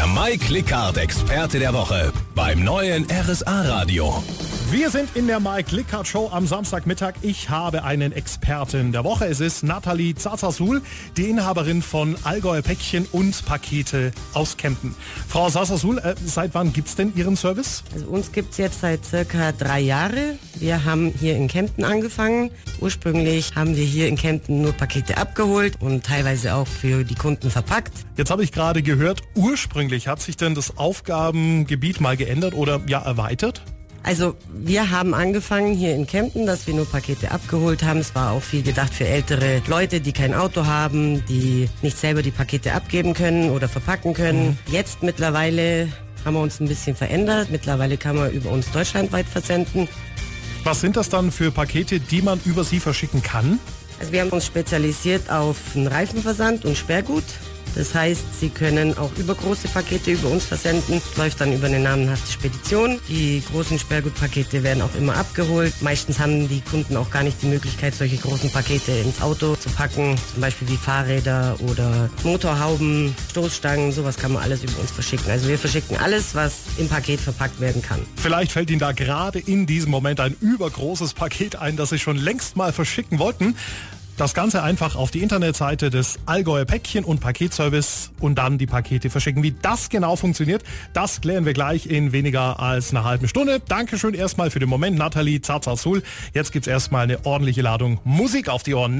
Der Mike Lickhardt Experte der Woche beim neuen RSA Radio. Wir sind in der Mike Lickhardt Show am Samstagmittag. Ich habe einen Experten der Woche. Es ist Nathalie Zazasul, die Inhaberin von Allgäuer Päckchen und Pakete aus Kempten. Frau Zazasul, äh, seit wann gibt es denn Ihren Service? Also uns gibt es jetzt seit circa drei Jahre. Wir haben hier in Kempten angefangen. Ursprünglich haben wir hier in Kempten nur Pakete abgeholt und teilweise auch für die Kunden verpackt. Jetzt habe ich gerade gehört, ursprünglich hat sich denn das Aufgabengebiet mal geändert oder ja erweitert? Also wir haben angefangen hier in Kempten, dass wir nur Pakete abgeholt haben. Es war auch viel gedacht für ältere Leute, die kein Auto haben, die nicht selber die Pakete abgeben können oder verpacken können. Mhm. Jetzt mittlerweile haben wir uns ein bisschen verändert. Mittlerweile kann man über uns deutschlandweit versenden. Was sind das dann für Pakete, die man über Sie verschicken kann? Also wir haben uns spezialisiert auf einen Reifenversand und Sperrgut. Das heißt, Sie können auch übergroße Pakete über uns versenden. Läuft dann über eine namenhafte Spedition. Die großen Sperrgutpakete werden auch immer abgeholt. Meistens haben die Kunden auch gar nicht die Möglichkeit, solche großen Pakete ins Auto zu packen. Zum Beispiel wie Fahrräder oder Motorhauben, Stoßstangen. Sowas kann man alles über uns verschicken. Also wir verschicken alles, was im Paket verpackt werden kann. Vielleicht fällt Ihnen da gerade in diesem Moment ein übergroßes Paket ein, das Sie schon längst mal verschicken wollten. Das Ganze einfach auf die Internetseite des Allgäuer Päckchen und Paketservice und dann die Pakete verschicken. Wie das genau funktioniert, das klären wir gleich in weniger als einer halben Stunde. Dankeschön erstmal für den Moment, Nathalie Zazasul. Jetzt gibt es erstmal eine ordentliche Ladung Musik auf die Ohren.